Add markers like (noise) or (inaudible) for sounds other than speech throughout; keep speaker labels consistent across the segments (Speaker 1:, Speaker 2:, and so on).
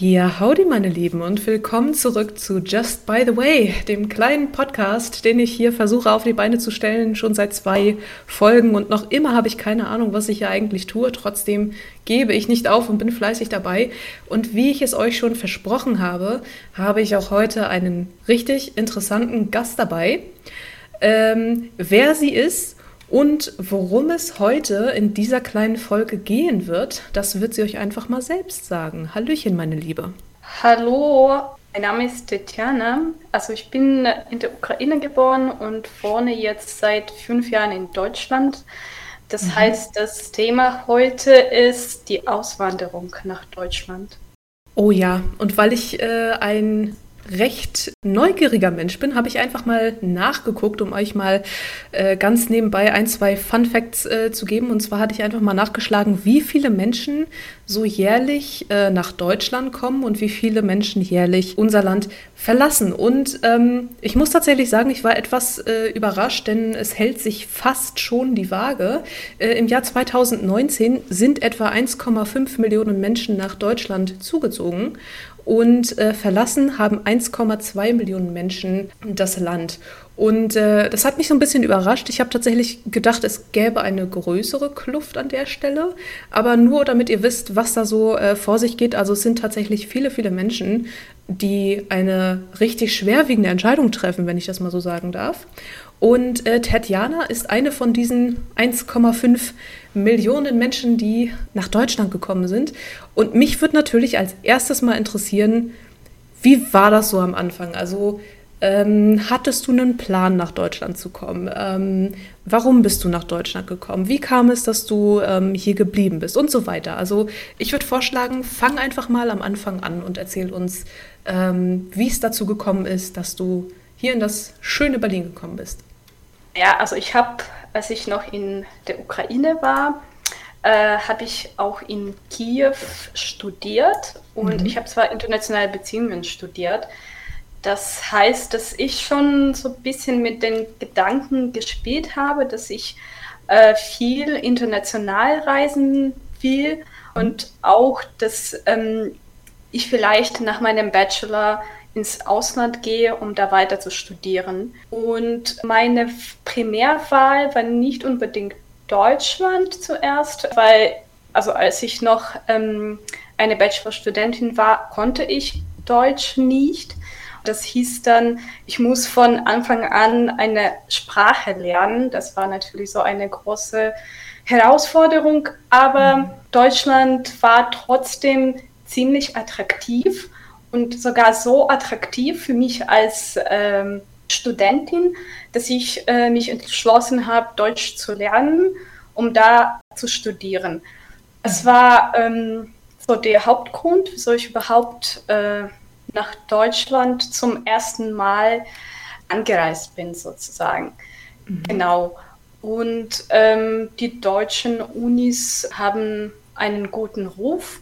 Speaker 1: Ja, howdy meine Lieben und willkommen zurück zu Just By the Way, dem kleinen Podcast, den ich hier versuche auf die Beine zu stellen, schon seit zwei Folgen und noch immer habe ich keine Ahnung, was ich hier eigentlich tue. Trotzdem gebe ich nicht auf und bin fleißig dabei. Und wie ich es euch schon versprochen habe, habe ich auch heute einen richtig interessanten Gast dabei. Ähm, wer sie ist und worum es heute in dieser kleinen Folge gehen wird, das wird sie euch einfach mal selbst sagen. Hallöchen, meine Liebe.
Speaker 2: Hallo, mein Name ist Tetjana. Also ich bin in der Ukraine geboren und wohne jetzt seit fünf Jahren in Deutschland. Das mhm. heißt, das Thema heute ist die Auswanderung nach Deutschland.
Speaker 1: Oh ja, und weil ich äh, ein recht neugieriger Mensch bin, habe ich einfach mal nachgeguckt, um euch mal äh, ganz nebenbei ein, zwei Fun Facts äh, zu geben. Und zwar hatte ich einfach mal nachgeschlagen, wie viele Menschen so jährlich äh, nach Deutschland kommen und wie viele Menschen jährlich unser Land verlassen. Und ähm, ich muss tatsächlich sagen, ich war etwas äh, überrascht, denn es hält sich fast schon die Waage. Äh, Im Jahr 2019 sind etwa 1,5 Millionen Menschen nach Deutschland zugezogen und äh, verlassen haben 1,2 Millionen Menschen das Land. Und äh, das hat mich so ein bisschen überrascht. Ich habe tatsächlich gedacht, es gäbe eine größere Kluft an der Stelle. Aber nur damit ihr wisst, was da so äh, vor sich geht. Also es sind tatsächlich viele, viele Menschen, die eine richtig schwerwiegende Entscheidung treffen, wenn ich das mal so sagen darf. Und äh, Tatjana ist eine von diesen 1,5 Millionen Menschen, die nach Deutschland gekommen sind. Und mich würde natürlich als erstes mal interessieren, wie war das so am Anfang? Also ähm, hattest du einen Plan, nach Deutschland zu kommen? Ähm, warum bist du nach Deutschland gekommen? Wie kam es, dass du ähm, hier geblieben bist? Und so weiter. Also ich würde vorschlagen, fang einfach mal am Anfang an und erzähl uns, ähm, wie es dazu gekommen ist, dass du hier in das schöne Berlin gekommen bist.
Speaker 2: Ja, also ich habe, als ich noch in der Ukraine war, äh, habe ich auch in Kiew studiert und mhm. ich habe zwar internationale Beziehungen studiert. Das heißt, dass ich schon so ein bisschen mit den Gedanken gespielt habe, dass ich äh, viel international reisen will und auch, dass ähm, ich vielleicht nach meinem Bachelor ins Ausland gehe, um da weiter zu studieren. Und meine Primärwahl war nicht unbedingt Deutschland zuerst, weil, also als ich noch ähm, eine Bachelorstudentin war, konnte ich Deutsch nicht. Das hieß dann, ich muss von Anfang an eine Sprache lernen. Das war natürlich so eine große Herausforderung, aber mhm. Deutschland war trotzdem ziemlich attraktiv und sogar so attraktiv für mich als ähm, Studentin, dass ich äh, mich entschlossen habe, Deutsch zu lernen, um da zu studieren. Es war ähm, so der Hauptgrund, wieso ich überhaupt äh, nach Deutschland zum ersten Mal angereist bin, sozusagen. Mhm. Genau. Und ähm, die deutschen Unis haben einen guten Ruf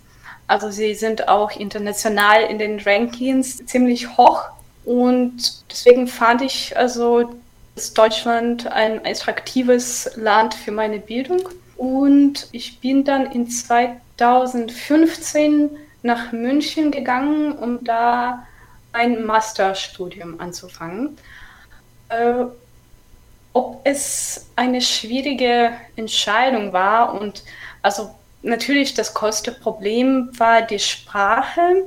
Speaker 2: also sie sind auch international in den Rankings ziemlich hoch und deswegen fand ich also dass Deutschland ein attraktives Land für meine Bildung. Und ich bin dann in 2015 nach München gegangen, um da ein Masterstudium anzufangen. Äh, ob es eine schwierige Entscheidung war und also natürlich das größte Problem war die Sprache,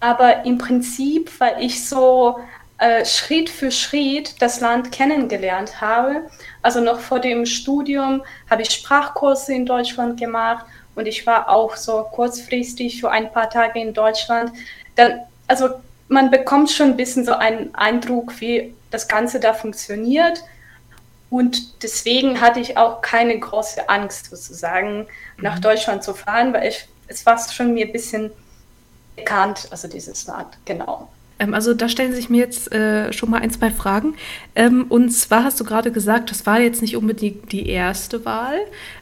Speaker 2: aber im Prinzip, weil ich so äh, Schritt für Schritt das Land kennengelernt habe. Also noch vor dem Studium habe ich Sprachkurse in Deutschland gemacht und ich war auch so kurzfristig für ein paar Tage in Deutschland. Dann, also man bekommt schon ein bisschen so einen Eindruck, wie das Ganze da funktioniert. Und deswegen hatte ich auch keine große Angst, sozusagen, nach mhm. Deutschland zu fahren, weil ich, es war schon mir ein bisschen bekannt, also dieses Land, genau.
Speaker 1: Ähm, also da stellen sich mir jetzt äh, schon mal ein, zwei Fragen. Ähm, und zwar hast du gerade gesagt, das war jetzt nicht unbedingt die erste Wahl.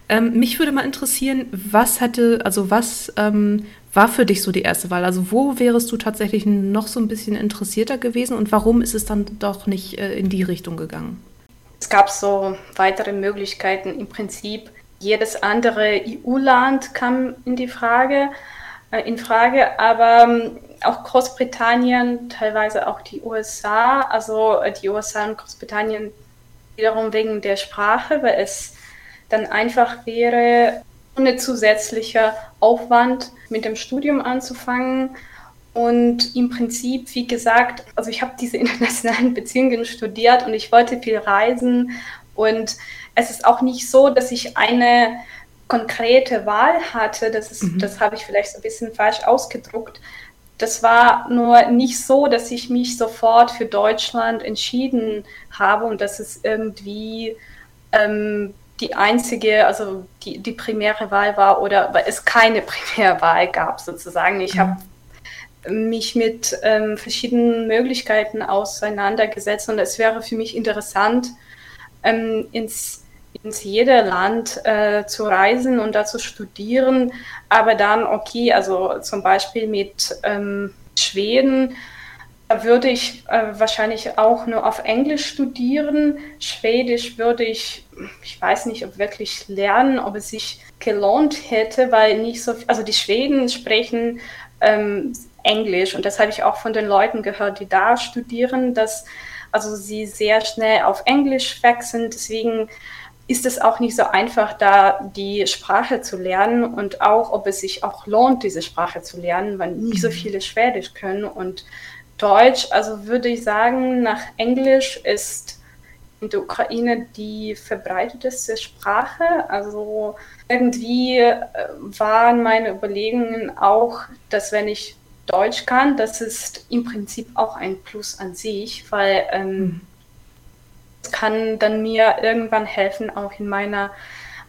Speaker 1: Ähm, mich würde mal interessieren, was hatte, also was ähm, war für dich so die erste Wahl? Also wo wärest du tatsächlich noch so ein bisschen interessierter gewesen und warum ist es dann doch nicht äh, in die Richtung gegangen?
Speaker 2: Es gab so weitere Möglichkeiten. Im Prinzip jedes andere EU-Land kam in die Frage. äh, in Frage, aber ähm, auch Großbritannien, teilweise auch die USA, also äh, die USA und Großbritannien wiederum wegen der Sprache, weil es dann einfach wäre, ohne zusätzlicher Aufwand mit dem Studium anzufangen. Und im Prinzip, wie gesagt, also ich habe diese (laughs) internationalen Beziehungen studiert und ich wollte viel reisen. Und es ist auch nicht so, dass ich eine konkrete Wahl hatte. Das, ist, mhm. das habe ich vielleicht so ein bisschen falsch ausgedruckt. Das war nur nicht so, dass ich mich sofort für Deutschland entschieden habe und dass es irgendwie ähm, die einzige, also die, die primäre Wahl war oder weil es keine (laughs) Primärwahl gab sozusagen. Ich mhm. habe mich mit ähm, verschiedenen Möglichkeiten auseinandergesetzt und es wäre für mich interessant, ähm, ins, ins jede Land äh, zu reisen und da zu studieren, aber dann, okay, also zum Beispiel mit ähm, Schweden, da würde ich äh, wahrscheinlich auch nur auf Englisch studieren. Schwedisch würde ich, ich weiß nicht, ob wirklich lernen, ob es sich gelohnt hätte, weil nicht so, also die Schweden sprechen ähm, Englisch und das habe ich auch von den Leuten gehört, die da studieren, dass also sie sehr schnell auf Englisch wechseln. Deswegen ist es auch nicht so einfach, da die Sprache zu lernen und auch, ob es sich auch lohnt, diese Sprache zu lernen, weil nicht so mhm. viele Schwedisch können und Deutsch, also würde ich sagen, nach Englisch ist in der Ukraine die verbreiteteste Sprache. Also irgendwie äh, waren meine Überlegungen auch, dass wenn ich Deutsch kann, das ist im Prinzip auch ein Plus an sich, weil ähm, mhm. es kann dann mir irgendwann helfen, auch in meiner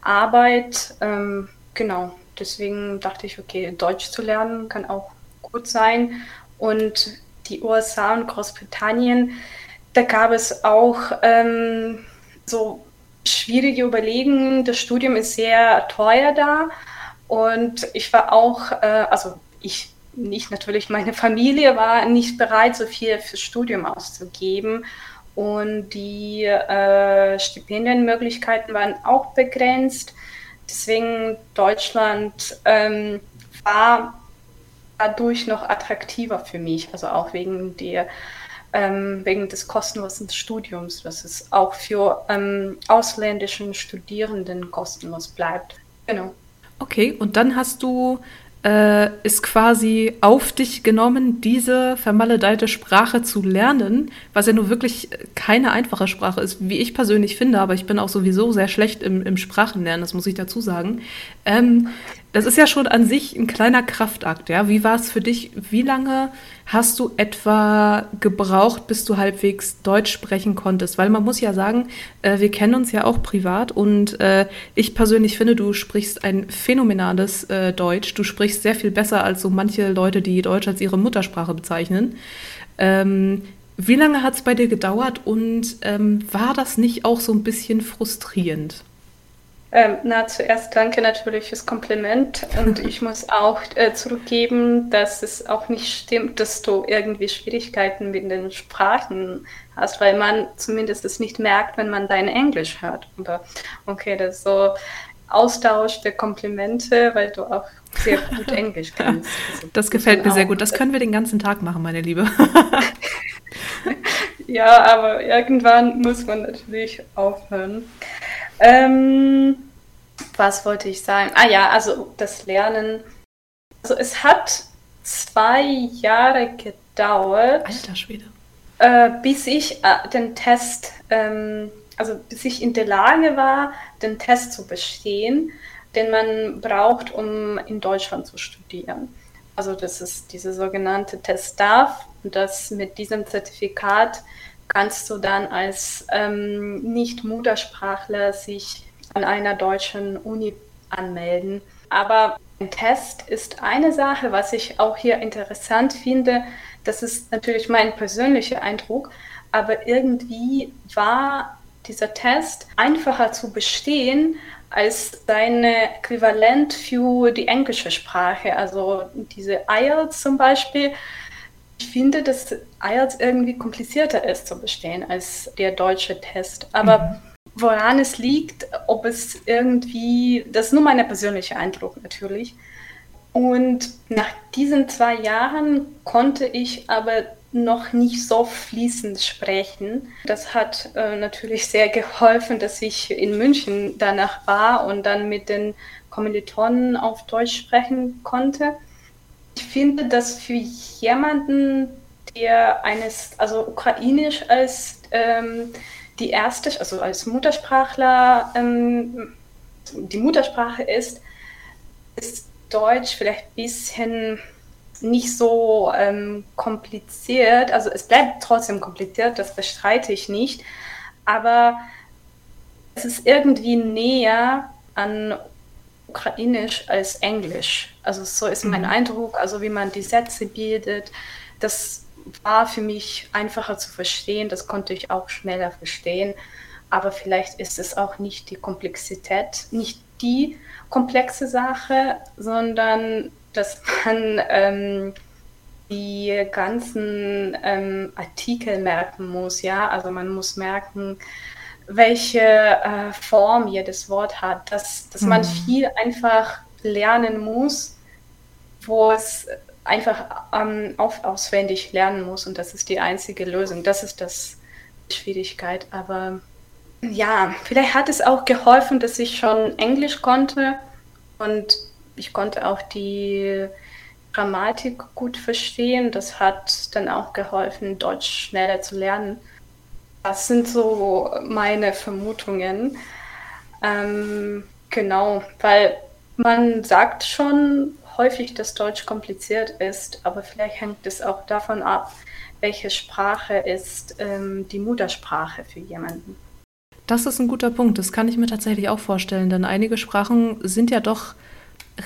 Speaker 2: Arbeit. Ähm, genau, deswegen dachte ich, okay, Deutsch zu lernen kann auch gut sein. Und die USA und Großbritannien, da gab es auch ähm, so schwierige Überlegungen. Das Studium ist sehr teuer da und ich war auch, äh, also ich nicht natürlich, meine Familie war nicht bereit, so viel fürs Studium auszugeben. Und die äh, Stipendienmöglichkeiten waren auch begrenzt. Deswegen Deutschland ähm, war dadurch noch attraktiver für mich, also auch wegen der ähm, wegen des kostenlosen Studiums, dass es auch für ähm, ausländischen Studierenden kostenlos bleibt.
Speaker 1: Genau. Okay, und dann hast du äh, ist quasi auf dich genommen, diese vermaledeite Sprache zu lernen, was ja nur wirklich keine einfache Sprache ist, wie ich persönlich finde, aber ich bin auch sowieso sehr schlecht im, im Sprachenlernen, das muss ich dazu sagen. Ähm, das ist ja schon an sich ein kleiner Kraftakt, ja. Wie war es für dich? Wie lange hast du etwa gebraucht, bis du halbwegs Deutsch sprechen konntest? Weil man muss ja sagen, äh, wir kennen uns ja auch privat und äh, ich persönlich finde, du sprichst ein phänomenales äh, Deutsch. Du sprichst sehr viel besser als so manche Leute, die Deutsch als ihre Muttersprache bezeichnen. Ähm, wie lange hat es bei dir gedauert und ähm, war das nicht auch so ein bisschen frustrierend?
Speaker 2: Ähm, na, zuerst danke natürlich fürs Kompliment und (laughs) ich muss auch äh, zurückgeben, dass es auch nicht stimmt, dass du irgendwie Schwierigkeiten mit den Sprachen hast, weil man zumindest es nicht merkt, wenn man dein Englisch hört. Aber okay, das ist so Austausch der Komplimente, weil du auch sehr gut (laughs) Englisch kannst.
Speaker 1: Also, das gefällt mir sehr gut. Das können wir den ganzen Tag machen, meine Liebe. (laughs)
Speaker 2: ja, aber irgendwann muss man natürlich aufhören. Ähm, was wollte ich sagen? Ah ja, also das Lernen. Also es hat zwei Jahre gedauert.
Speaker 1: Alter Schwede.
Speaker 2: Äh, bis ich äh, den Test, ähm, also bis ich in der Lage war, den Test zu bestehen, den man braucht, um in Deutschland zu studieren. Also das ist diese sogenannte Test DAF. Und das mit diesem Zertifikat kannst du dann als ähm, Nicht-Muttersprachler sich an einer deutschen Uni anmelden. Aber ein Test ist eine Sache, was ich auch hier interessant finde. Das ist natürlich mein persönlicher Eindruck, aber irgendwie war dieser Test einfacher zu bestehen als sein Äquivalent für die englische Sprache. Also diese IELTS zum Beispiel. Ich finde, dass IELTS irgendwie komplizierter ist zu bestehen als der deutsche Test. Aber mhm woran es liegt, ob es irgendwie, das ist nur mein persönlicher Eindruck natürlich, Und nach diesen zwei Jahren konnte ich aber noch nicht so fließend sprechen. Das hat äh, natürlich sehr geholfen, dass ich in München danach war und dann mit den Kommilitonen auf Deutsch sprechen konnte. Ich finde, dass für jemanden, der eines, also Ukrainisch als ähm, die erste, also als Muttersprachler ähm, die Muttersprache ist, ist Deutsch vielleicht ein bisschen nicht so ähm, kompliziert. Also es bleibt trotzdem kompliziert, das bestreite ich nicht. Aber es ist irgendwie näher an Ukrainisch als Englisch. Also so ist mein mhm. Eindruck, also wie man die Sätze bildet. Das war für mich einfacher zu verstehen, das konnte ich auch schneller verstehen. Aber vielleicht ist es auch nicht die Komplexität, nicht die komplexe Sache, sondern dass man ähm, die ganzen ähm, Artikel merken muss, ja. Also man muss merken, welche äh, Form jedes Wort hat, dass, dass mhm. man viel einfach lernen muss, wo es einfach ähm, auf, auswendig lernen muss und das ist die einzige Lösung. Das ist das Schwierigkeit. Aber ja, vielleicht hat es auch geholfen, dass ich schon Englisch konnte und ich konnte auch die Grammatik gut verstehen. Das hat dann auch geholfen, Deutsch schneller zu lernen. Das sind so meine Vermutungen. Ähm, genau, weil man sagt schon häufig, dass Deutsch kompliziert ist, aber vielleicht hängt es auch davon ab, welche Sprache ist ähm, die Muttersprache für jemanden.
Speaker 1: Das ist ein guter Punkt. Das kann ich mir tatsächlich auch vorstellen, denn einige Sprachen sind ja doch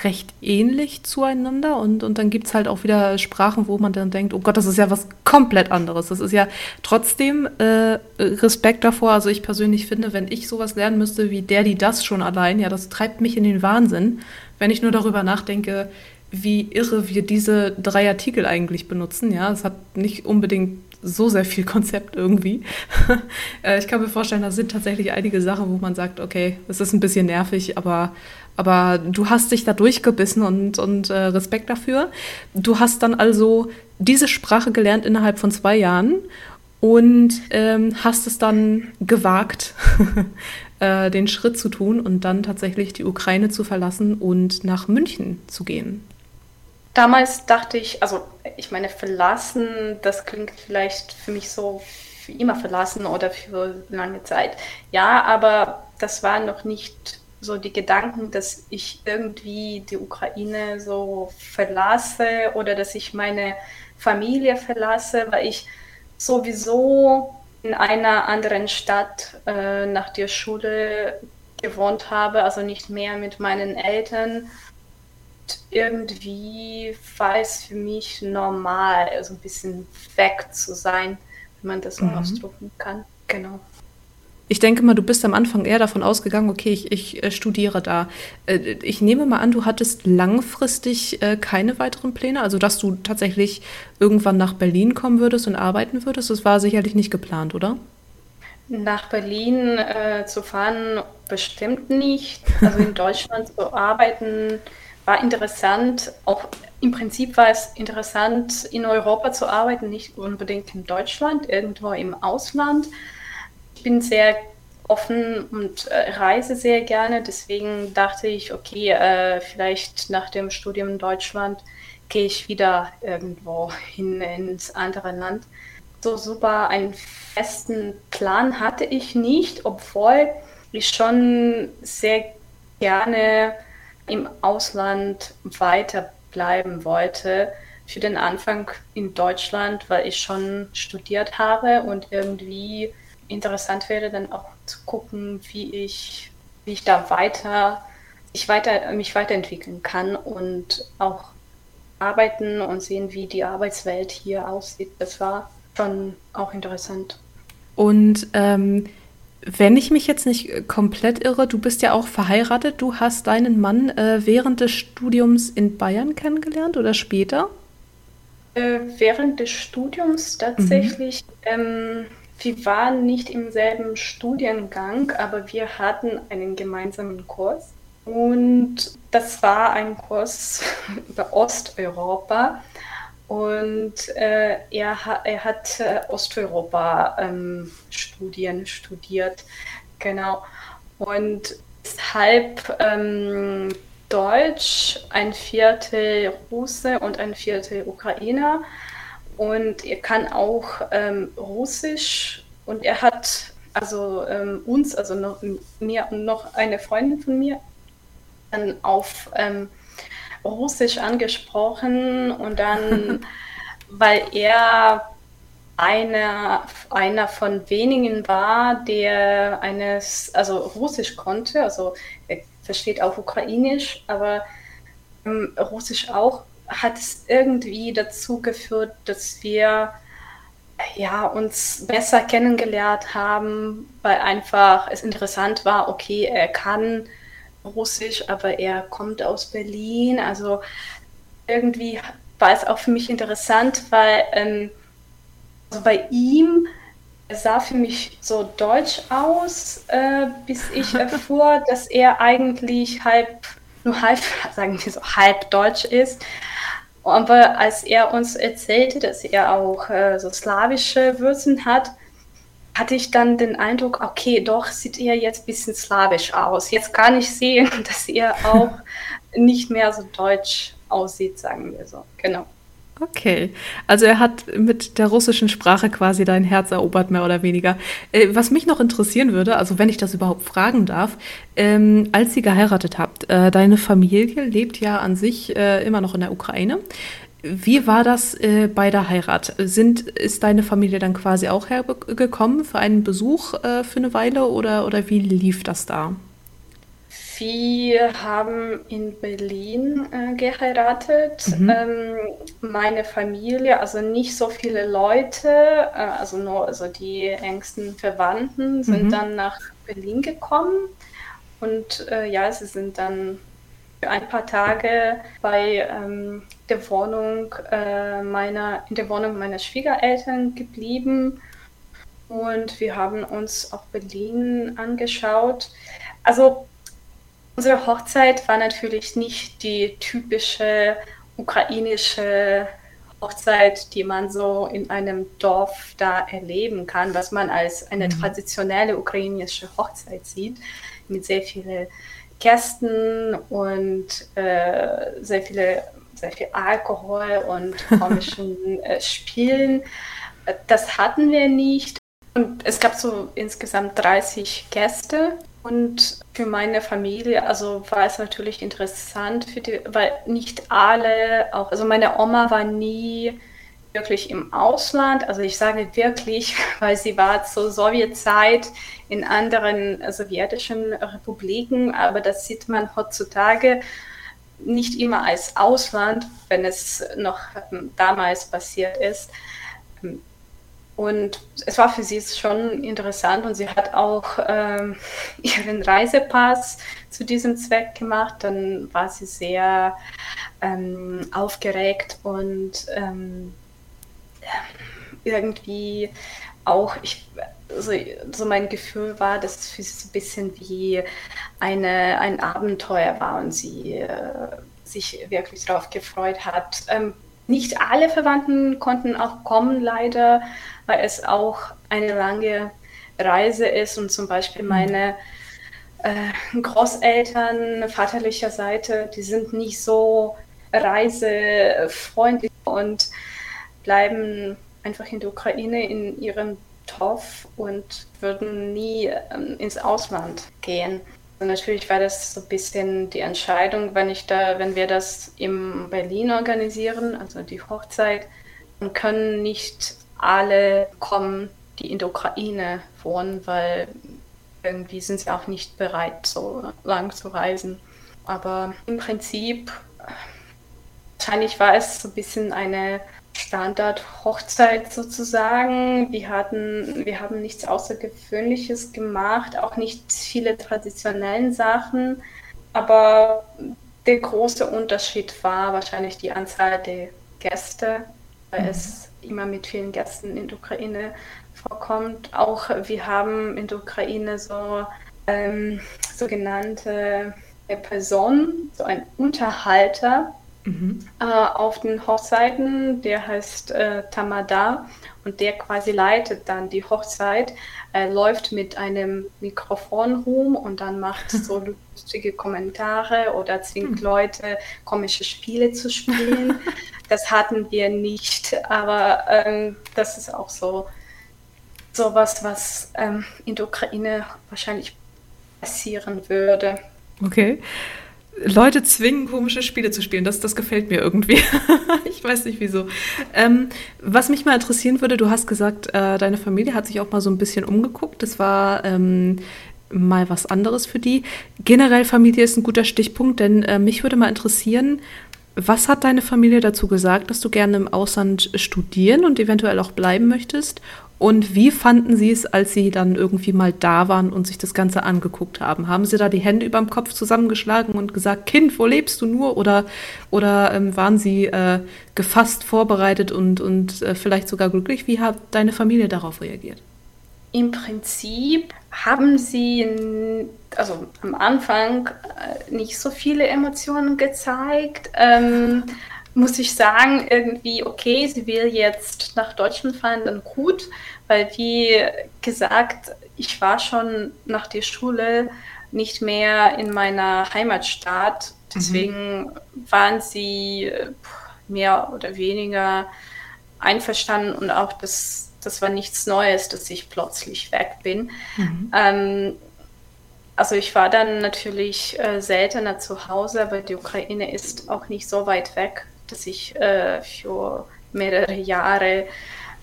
Speaker 1: recht ähnlich zueinander und, und dann gibt es halt auch wieder Sprachen, wo man dann denkt, oh Gott, das ist ja was komplett anderes. Das ist ja trotzdem äh, Respekt davor. Also ich persönlich finde, wenn ich sowas lernen müsste wie der, die das schon allein, ja, das treibt mich in den Wahnsinn, wenn ich nur darüber nachdenke, wie irre wir diese drei Artikel eigentlich benutzen. Ja, es hat nicht unbedingt so sehr viel Konzept irgendwie. (laughs) Äh, ich kann mir vorstellen, da sind tatsächlich einige Sachen, wo man sagt, okay, es ist ein bisschen nervig, aber, aber du hast dich da durchgebissen und, und äh, Respekt dafür. Du hast dann also diese Sprache gelernt innerhalb von zwei Jahren und ähm, hast es dann gewagt, (laughs) äh, den Schritt zu tun und dann tatsächlich die Ukraine zu verlassen und nach München zu gehen.
Speaker 2: Damals dachte ich, also ich meine, verlassen, das klingt vielleicht für mich so für immer verlassen oder für lange Zeit. Ja, aber das war noch nicht so die Gedanken, dass ich irgendwie die Ukraine so verlasse oder dass ich meine Familie verlasse, weil ich sowieso in einer anderen Stadt äh, nach der Schule gewohnt habe, also nicht mehr mit meinen Eltern irgendwie war es für mich normal, also ein bisschen weg zu sein, wenn man das so mhm. ausdrücken kann. Genau.
Speaker 1: Ich denke mal, du bist am Anfang eher davon ausgegangen, okay, ich, ich äh, studiere da. Äh, ich nehme mal an, du hattest langfristig äh, keine weiteren Pläne, also dass du tatsächlich irgendwann nach Berlin kommen würdest und arbeiten würdest. Das war sicherlich nicht geplant, oder?
Speaker 2: Nach Berlin äh, zu fahren bestimmt nicht. Also in (laughs) Deutschland zu arbeiten war interessant. Auch im Prinzip war es interessant, in Europa zu arbeiten, nicht unbedingt in Deutschland, irgendwo im Ausland. Bin sehr offen und äh, reise sehr gerne. Deswegen dachte ich, okay, äh, vielleicht nach dem Studium in Deutschland gehe ich wieder irgendwo hin ins andere Land. So super einen festen Plan hatte ich nicht, obwohl ich schon sehr gerne im Ausland weiterbleiben wollte. Für den Anfang in Deutschland, weil ich schon studiert habe und irgendwie interessant wäre, dann auch zu gucken, wie ich, wie ich da weiter, ich weiter, mich weiterentwickeln kann und auch arbeiten und sehen, wie die Arbeitswelt hier aussieht. Das war schon auch interessant.
Speaker 1: Und ähm, wenn ich mich jetzt nicht komplett irre, du bist ja auch verheiratet. Du hast deinen Mann äh, während des Studiums in Bayern kennengelernt oder später?
Speaker 2: Äh, während des Studiums tatsächlich. Mhm. Ähm, wir waren nicht im selben Studiengang, aber wir hatten einen gemeinsamen Kurs. Und das war ein Kurs (laughs) über Osteuropa. Und äh, er, er hat äh, Osteuropa-Studien ähm, studiert. Genau. Und halb ähm, Deutsch, ein Viertel Russe und ein Viertel Ukrainer. Und er kann auch ähm, Russisch. Und er hat also ähm, uns, also noch, mir und noch eine Freundin von mir, dann auf ähm, Russisch angesprochen. Und dann, (laughs) weil er einer, einer von wenigen war, der eines, also Russisch konnte, also er versteht auch Ukrainisch, aber ähm, Russisch auch, hat es irgendwie dazu geführt, dass wir ja, uns besser kennengelernt haben, weil einfach es interessant war, okay, er kann Russisch, aber er kommt aus Berlin. Also irgendwie war es auch für mich interessant, weil ähm, also bei ihm sah für mich so deutsch aus, äh, bis ich (laughs) erfuhr, dass er eigentlich halb, nur halb, (laughs) sagen wir so, halb deutsch ist. Aber als er uns erzählte, dass er auch äh, so slawische Wurzeln hat, hatte ich dann den Eindruck, okay, doch sieht er jetzt ein bisschen slawisch aus. Jetzt kann ich sehen, (laughs) dass er auch nicht mehr so deutsch aussieht, sagen wir so. Genau.
Speaker 1: Okay, also er hat mit der russischen Sprache quasi dein Herz erobert, mehr oder weniger. Äh, was mich noch interessieren würde, also wenn ich das überhaupt fragen darf, ähm, als ihr geheiratet habt, äh, deine Familie lebt ja an sich äh, immer noch in der Ukraine. Wie war das äh, bei der Heirat? Sind, ist deine Familie dann quasi auch hergekommen für einen Besuch äh, für eine Weile oder, oder wie lief das da?
Speaker 2: Wir haben in Berlin äh, geheiratet. Mhm. Ähm, meine Familie, also nicht so viele Leute, äh, also nur also die engsten Verwandten, sind mhm. dann nach Berlin gekommen. Und äh, ja, sie sind dann für ein paar Tage bei ähm, der Wohnung äh, meiner, in der Wohnung meiner Schwiegereltern geblieben. Und wir haben uns auch Berlin angeschaut. Also Unsere Hochzeit war natürlich nicht die typische ukrainische Hochzeit, die man so in einem Dorf da erleben kann, was man als eine mhm. traditionelle ukrainische Hochzeit sieht, mit sehr vielen Gästen und äh, sehr viele sehr viel Alkohol und (laughs) komischen äh, Spielen. Das hatten wir nicht. Und es gab so insgesamt 30 Gäste und für meine Familie, also war es natürlich interessant, für die, weil nicht alle, auch, also meine Oma war nie wirklich im Ausland. Also ich sage wirklich, (laughs) weil sie war zur Sowjetzeit in anderen sowjetischen Republiken, aber das sieht man heutzutage nicht immer als Ausland, wenn es noch damals passiert ist. Und es war für sie schon interessant und sie hat auch ähm, (laughs) ihren Reisepass zu diesem Zweck gemacht. Dann war sie sehr ähm, aufgeregt und ähm, irgendwie auch, ich, so, so, mein Gefühl war, dass es für sie so ein bisschen wie eine, ein Abenteuer war und sie äh, sich wirklich darauf gefreut hat. Ähm, nicht alle Verwandten konnten auch kommen, leider weil es auch eine lange Reise ist und zum Beispiel mhm. meine äh, Großeltern vaterlicher Seite, die sind nicht so reisefreundlich und bleiben einfach in der Ukraine in ihrem Dorf und würden nie ähm, ins Ausland gehen. Natürlich war das so ein bisschen die Entscheidung, wenn ich da, wenn wir das in Berlin organisieren, also die Hochzeit, und können nicht alle kommen, die in der Ukraine wohnen, weil irgendwie sind sie auch nicht bereit, so lang zu reisen. Aber im Prinzip, wahrscheinlich war es so ein bisschen eine Standard-Hochzeit sozusagen. Wir, hatten, wir haben nichts Außergewöhnliches gemacht, auch nicht viele traditionellen Sachen. Aber der große Unterschied war wahrscheinlich die Anzahl der Gäste, weil mhm. es immer mit vielen Gästen in der Ukraine vorkommt. Auch wir haben in der Ukraine so ähm, sogenannte eine Person, so ein Unterhalter mhm. äh, auf den Hochzeiten, der heißt äh, Tamada und der quasi leitet dann die Hochzeit, äh, läuft mit einem Mikrofon rum und dann macht so (laughs) lustige Kommentare oder zwingt mhm. Leute, komische Spiele zu spielen. (laughs) das hatten wir nicht, aber ähm, das ist auch so sowas, was ähm, in der Ukraine wahrscheinlich passieren würde.
Speaker 1: Okay. Leute zwingen, komische Spiele zu spielen. Das, das gefällt mir irgendwie. (laughs) ich weiß nicht wieso. Ähm, was mich mal interessieren würde, du hast gesagt, äh, deine Familie hat sich auch mal so ein bisschen umgeguckt. Das war ähm, mal was anderes für die. Generell Familie ist ein guter Stichpunkt, denn äh, mich würde mal interessieren, was hat deine Familie dazu gesagt, dass du gerne im Ausland studieren und eventuell auch bleiben möchtest? Und wie fanden Sie es, als Sie dann irgendwie mal da waren und sich das Ganze angeguckt haben? Haben Sie da die Hände überm Kopf zusammengeschlagen und gesagt, Kind, wo lebst du nur? Oder, oder ähm, waren Sie äh, gefasst, vorbereitet und, und äh, vielleicht sogar glücklich? Wie hat deine Familie darauf reagiert?
Speaker 2: Im Prinzip haben sie also am Anfang äh, nicht so viele Emotionen gezeigt. Ähm, muss ich sagen, irgendwie, okay, sie will jetzt nach Deutschland fahren, dann gut, weil wie gesagt, ich war schon nach der Schule nicht mehr in meiner Heimatstadt. Deswegen mhm. waren sie äh, mehr oder weniger einverstanden und auch das, das war nichts Neues, dass ich plötzlich weg bin. Mhm. Ähm, also ich war dann natürlich äh, seltener zu Hause, aber die Ukraine ist auch nicht so weit weg dass ich äh, für mehrere Jahre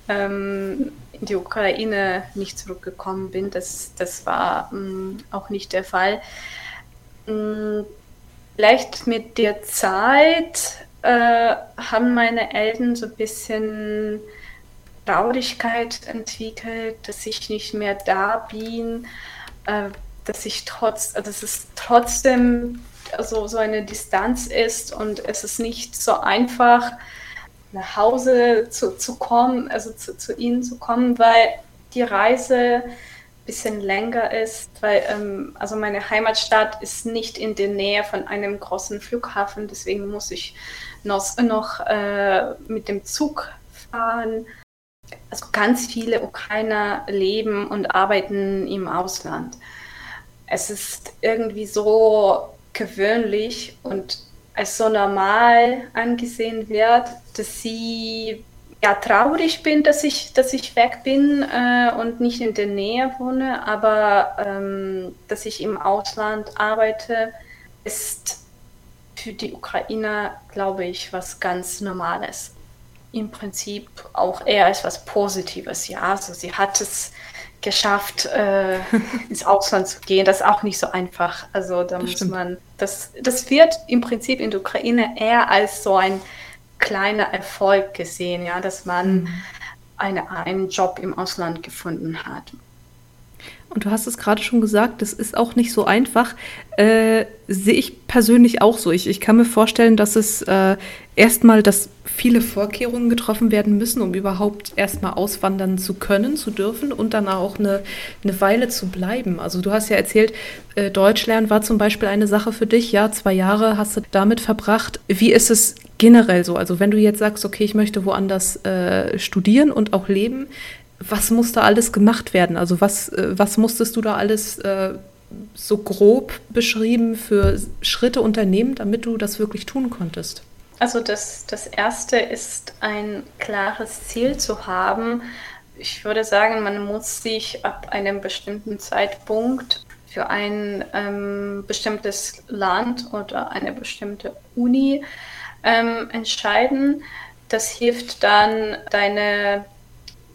Speaker 2: ähm, in die Ukraine nicht zurückgekommen bin. Das, das war ähm, auch nicht der Fall. Ähm, vielleicht mit der Zeit äh, haben meine Eltern so ein bisschen Traurigkeit entwickelt, dass ich nicht mehr da bin, äh, dass ich trotz, also dass es trotzdem also so eine Distanz ist und es ist nicht so einfach, nach Hause zu, zu kommen, also zu, zu ihnen zu kommen, weil die Reise ein bisschen länger ist, weil ähm, also meine Heimatstadt ist nicht in der Nähe von einem großen Flughafen, deswegen muss ich noch, noch äh, mit dem Zug fahren. Also ganz viele Ukrainer leben und arbeiten im Ausland. Es ist irgendwie so gewöhnlich und als so normal angesehen wird, dass sie ja traurig bin, dass ich, dass ich weg bin äh, und nicht in der Nähe wohne, aber ähm, dass ich im Ausland arbeite, ist für die Ukrainer, glaube ich, was ganz Normales. Im Prinzip auch eher als was Positives, ja. Also sie hat es geschafft, äh, (laughs) ins Ausland zu gehen. Das ist auch nicht so einfach. Also da das muss stimmt. man, das, das wird im Prinzip in der Ukraine eher als so ein kleiner Erfolg gesehen, ja, dass man mhm. eine, einen Job im Ausland gefunden hat.
Speaker 1: Und du hast es gerade schon gesagt, das ist auch nicht so einfach. Äh, sehe ich persönlich auch so. Ich, ich kann mir vorstellen, dass es äh, erstmal, dass viele Vorkehrungen getroffen werden müssen, um überhaupt erstmal auswandern zu können, zu dürfen und dann auch eine, eine Weile zu bleiben. Also du hast ja erzählt, äh, Deutsch lernen war zum Beispiel eine Sache für dich. Ja, zwei Jahre hast du damit verbracht. Wie ist es generell so? Also wenn du jetzt sagst, okay, ich möchte woanders äh, studieren und auch leben, was muss da alles gemacht werden? Also was, äh, was musstest du da alles äh, so grob beschrieben für Schritte unternehmen, damit du das wirklich tun konntest?
Speaker 2: Also das, das Erste ist ein klares Ziel zu haben. Ich würde sagen, man muss sich ab einem bestimmten Zeitpunkt für ein ähm, bestimmtes Land oder eine bestimmte Uni ähm, entscheiden. Das hilft dann, deine,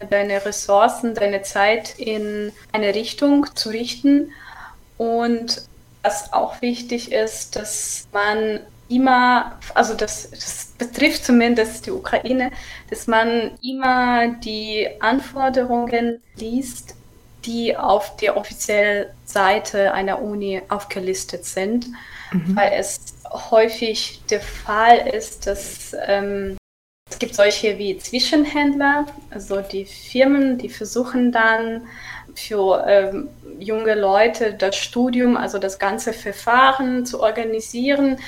Speaker 2: deine Ressourcen, deine Zeit in eine Richtung zu richten. Und was auch wichtig ist, dass man immer, also das, das betrifft zumindest die Ukraine, dass man immer die Anforderungen liest, die auf der offiziellen Seite einer Uni aufgelistet sind, mhm. weil es häufig der Fall ist, dass ähm, gibt solche wie Zwischenhändler, also die Firmen, die versuchen dann für ähm, junge Leute das Studium, also das ganze Verfahren zu organisieren.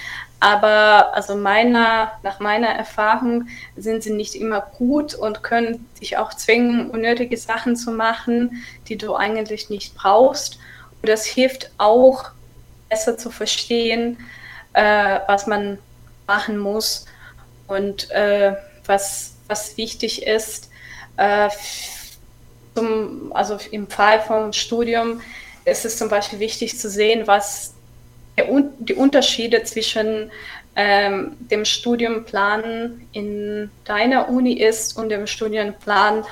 Speaker 2: Aber also meiner, nach meiner Erfahrung sind sie nicht immer gut und können dich auch zwingen, unnötige Sachen zu machen, die du eigentlich nicht brauchst. Und das hilft auch, besser zu verstehen, äh, was man machen muss und äh, was, was wichtig ist. Äh, zum, also im Fall vom Studium ist es zum Beispiel wichtig zu sehen, was der, die Unterschiede zwischen ähm, dem Studienplan in deiner Uni ist und dem Studienplan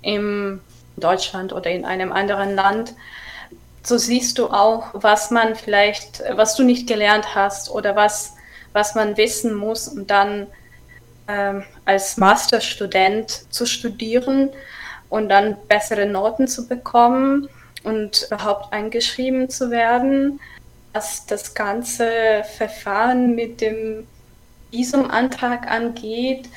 Speaker 2: in Deutschland oder in einem anderen Land. So siehst du auch, was man vielleicht, was du nicht gelernt hast oder was, was man wissen muss, um dann ähm, als Masterstudent zu studieren und dann bessere Noten zu bekommen und überhaupt eingeschrieben zu werden. Was das ganze Verfahren mit dem Visumantrag angeht,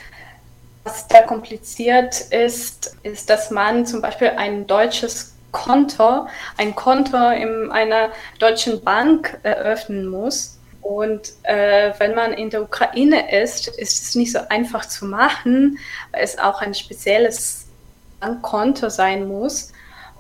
Speaker 2: was da kompliziert ist, ist, dass man zum Beispiel ein deutsches Konto, ein Konto in einer deutschen Bank eröffnen muss. Und äh, wenn man in der Ukraine ist, ist es nicht so einfach zu machen, weil es auch ein spezielles Bankkonto sein muss.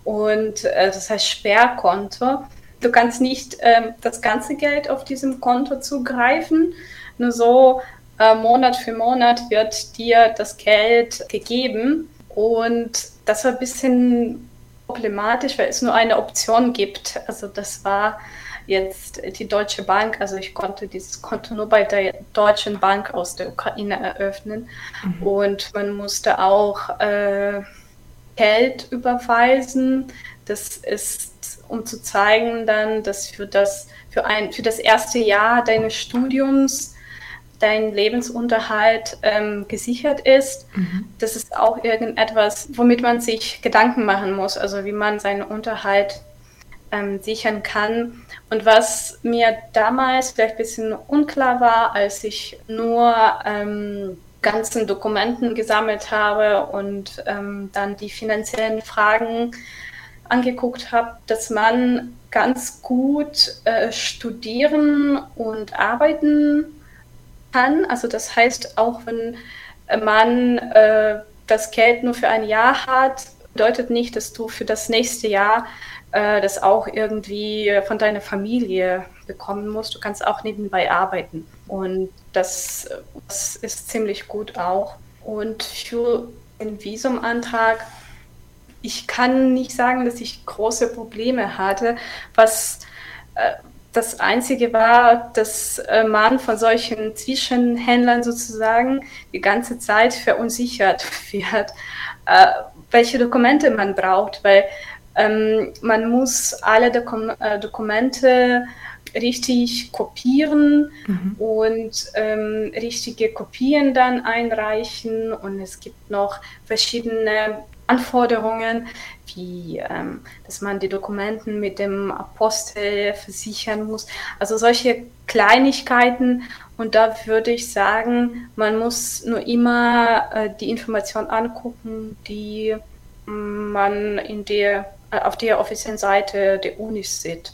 Speaker 2: Und äh, das heißt Sperrkonto. Du kannst nicht äh, das ganze Geld auf diesem Konto zugreifen. Nur so äh, Monat für Monat wird dir das Geld gegeben. Und das war ein bisschen problematisch, weil es nur eine Option gibt. Also das war jetzt die Deutsche Bank. Also ich konnte dieses Konto nur bei der Deutschen Bank aus der Ukraine eröffnen. Mhm. Und man musste auch äh, Geld überweisen. Das ist, um zu zeigen dann, dass für das, für ein, für das erste Jahr deines Studiums dein Lebensunterhalt ähm, gesichert ist. Mhm. Das ist auch irgendetwas, womit man sich Gedanken machen muss, also wie man seinen Unterhalt ähm, sichern kann. Und was mir damals vielleicht ein bisschen unklar war, als ich nur ähm, ganzen Dokumenten gesammelt habe und ähm, dann die finanziellen Fragen angeguckt habe, dass man ganz gut äh, studieren und arbeiten kann. Also das heißt, auch wenn man äh, das Geld nur für ein Jahr hat, bedeutet nicht, dass du für das nächste Jahr äh, das auch irgendwie von deiner Familie bekommen musst. Du kannst auch nebenbei arbeiten. Und das, das ist ziemlich gut auch. Und für den Visumantrag, ich kann nicht sagen, dass ich große Probleme hatte. Was äh, das Einzige war, dass äh, man von solchen Zwischenhändlern sozusagen die ganze Zeit verunsichert (laughs) wird, äh, welche Dokumente man braucht, weil ähm, man muss alle Dokum äh, Dokumente richtig kopieren mhm. und ähm, richtige Kopien dann einreichen. Und es gibt noch verschiedene Anforderungen, wie ähm, dass man die Dokumenten mit dem Apostel versichern muss. Also solche Kleinigkeiten. Und da würde ich sagen, man muss nur immer äh, die Information angucken, die man in der, auf der offiziellen Seite der Unis sieht.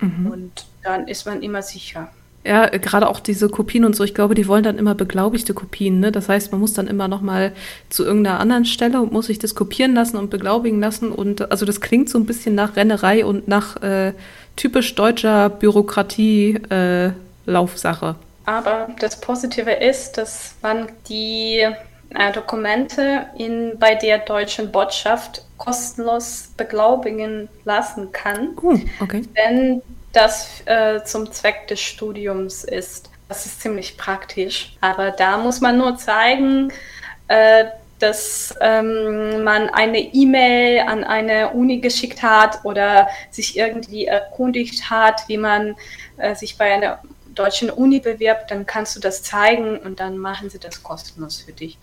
Speaker 2: Mhm. Und dann ist man immer sicher.
Speaker 1: Ja, gerade auch diese Kopien und so, ich glaube, die wollen dann immer beglaubigte Kopien. Ne? Das heißt, man muss dann immer noch mal zu irgendeiner anderen Stelle und muss sich das kopieren lassen und beglaubigen lassen. Und also das klingt so ein bisschen nach Rennerei und nach äh, typisch deutscher Bürokratie-Laufsache. Äh,
Speaker 2: Aber das Positive ist, dass man die äh, Dokumente in, bei der deutschen Botschaft kostenlos beglaubigen lassen kann. Uh, okay. Wenn das äh, zum Zweck des Studiums ist. Das ist ziemlich praktisch. Aber da muss man nur zeigen, äh, dass ähm, man eine E-Mail an eine Uni geschickt hat oder sich irgendwie erkundigt hat, wie man äh, sich bei einer deutschen Uni bewirbt, dann kannst du das zeigen und dann machen sie das kostenlos für dich.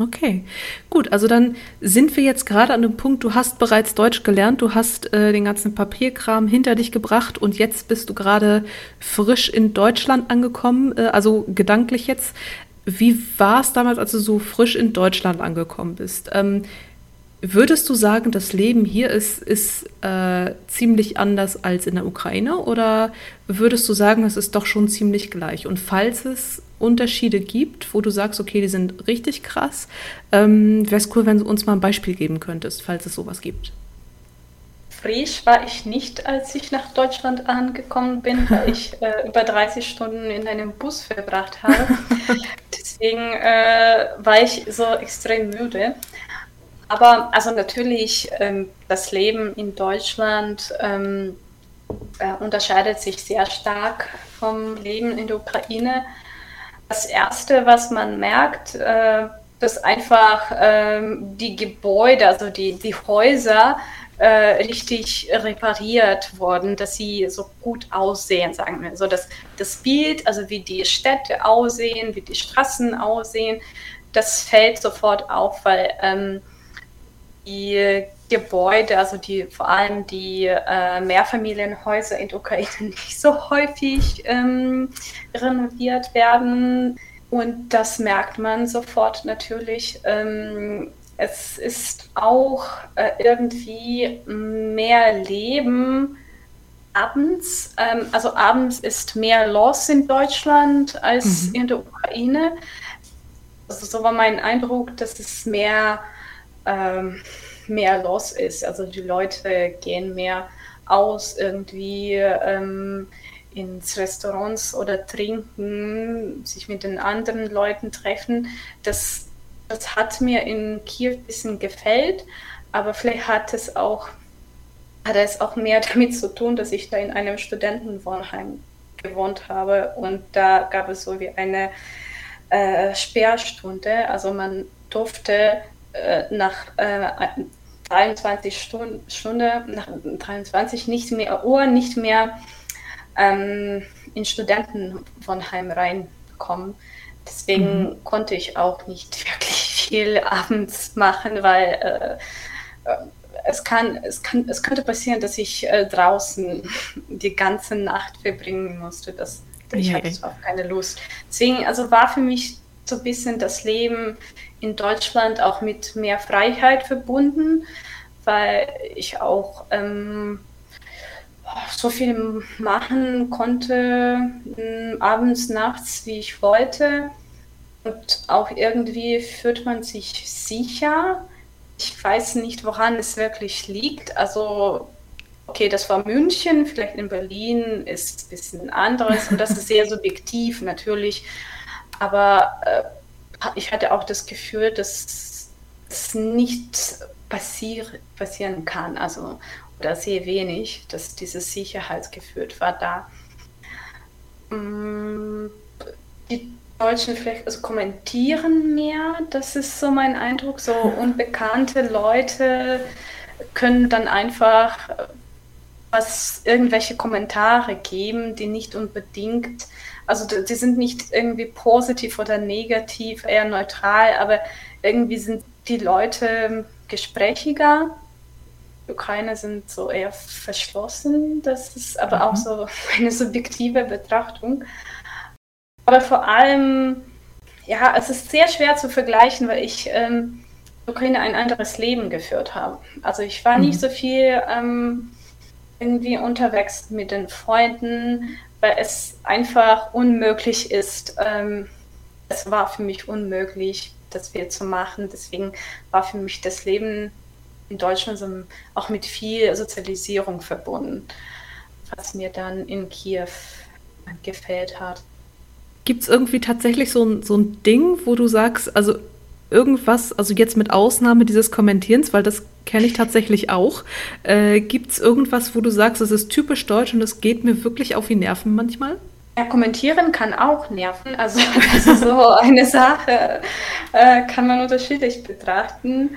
Speaker 1: Okay, gut. Also dann sind wir jetzt gerade an dem Punkt, du hast bereits Deutsch gelernt, du hast äh, den ganzen Papierkram hinter dich gebracht und jetzt bist du gerade frisch in Deutschland angekommen, äh, also gedanklich jetzt. Wie war es damals, als du so frisch in Deutschland angekommen bist? Ähm, Würdest du sagen, das Leben hier ist, ist äh, ziemlich anders als in der Ukraine oder würdest du sagen, es ist doch schon ziemlich gleich? Und falls es Unterschiede gibt, wo du sagst, okay, die sind richtig krass, ähm, wäre es cool, wenn du uns mal ein Beispiel geben könntest, falls es sowas gibt.
Speaker 2: Frisch war ich nicht, als ich nach Deutschland angekommen bin, weil ich (laughs) äh, über 30 Stunden in einem Bus verbracht habe. (laughs) Deswegen äh, war ich so extrem müde. Aber also natürlich, ähm, das Leben in Deutschland ähm, äh, unterscheidet sich sehr stark vom Leben in der Ukraine. Das Erste, was man merkt, äh, dass einfach ähm, die Gebäude, also die, die Häuser, äh, richtig repariert wurden, dass sie so gut aussehen, sagen wir. So das, das Bild, also wie die Städte aussehen, wie die Straßen aussehen, das fällt sofort auf, weil ähm, die Gebäude, also die vor allem die äh, Mehrfamilienhäuser in der Ukraine (laughs) nicht so häufig ähm, renoviert werden. Und das merkt man sofort natürlich. Ähm, es ist auch äh, irgendwie mehr Leben abends. Ähm, also abends ist mehr los in Deutschland als mhm. in der Ukraine. Also so war mein Eindruck, dass es mehr ähm, mehr los ist. Also die Leute gehen mehr aus irgendwie ähm, ins Restaurants oder trinken, sich mit den anderen Leuten treffen. Das, das hat mir in Kiew ein bisschen gefällt, aber vielleicht hat es auch hat es auch mehr (laughs) damit zu tun, dass ich da in einem Studentenwohnheim gewohnt habe und da gab es so wie eine äh, Sperrstunde. Also man durfte äh, nach äh, 23 Stunden, Stunde, nach 23 nicht mehr Uhr nicht mehr ähm, in Studentenwohnheim reinkommen. Deswegen mhm. konnte ich auch nicht (laughs) wirklich viel abends machen, weil äh, es kann, es kann, es könnte passieren, dass ich äh, draußen (laughs) die ganze Nacht verbringen musste. Das, ich yeah. hatte auch keine Lust. Deswegen, also war für mich so ein bisschen das Leben in Deutschland auch mit mehr Freiheit verbunden, weil ich auch ähm, so viel machen konnte, äh, abends, nachts, wie ich wollte. Und auch irgendwie fühlt man sich sicher. Ich weiß nicht, woran es wirklich liegt. Also, okay, das war München, vielleicht in Berlin ist es ein bisschen anderes und das ist sehr subjektiv natürlich. Aber äh, ich hatte auch das Gefühl, dass es nicht passier passieren kann, also oder sehr wenig, dass dieses Sicherheitsgefühl war da. Mm, die Deutschen vielleicht also kommentieren mehr, das ist so mein Eindruck. So (laughs) unbekannte Leute können dann einfach äh, was irgendwelche Kommentare geben, die nicht unbedingt also die sind nicht irgendwie positiv oder negativ, eher neutral, aber irgendwie sind die Leute gesprächiger. Die Ukrainer sind so eher verschlossen. Das ist aber mhm. auch so (laughs) eine subjektive Betrachtung. Aber vor allem, ja, es ist sehr schwer zu vergleichen, weil ich ähm, Ukraine ein anderes Leben geführt habe. Also ich war mhm. nicht so viel ähm, irgendwie unterwegs mit den Freunden, weil es einfach unmöglich ist. Ähm, es war für mich unmöglich, das wir zu machen. Deswegen war für mich das Leben in Deutschland auch mit viel Sozialisierung verbunden, was mir dann in Kiew gefällt hat.
Speaker 1: Gibt es irgendwie tatsächlich so ein, so ein Ding, wo du sagst, also irgendwas, also jetzt mit Ausnahme dieses Kommentierens, weil das kenne ich tatsächlich auch, äh, gibt es irgendwas, wo du sagst, es ist typisch deutsch und es geht mir wirklich auf die Nerven manchmal?
Speaker 2: Ja, kommentieren kann auch nerven. Also (laughs) das ist so eine Sache, äh, kann man unterschiedlich betrachten.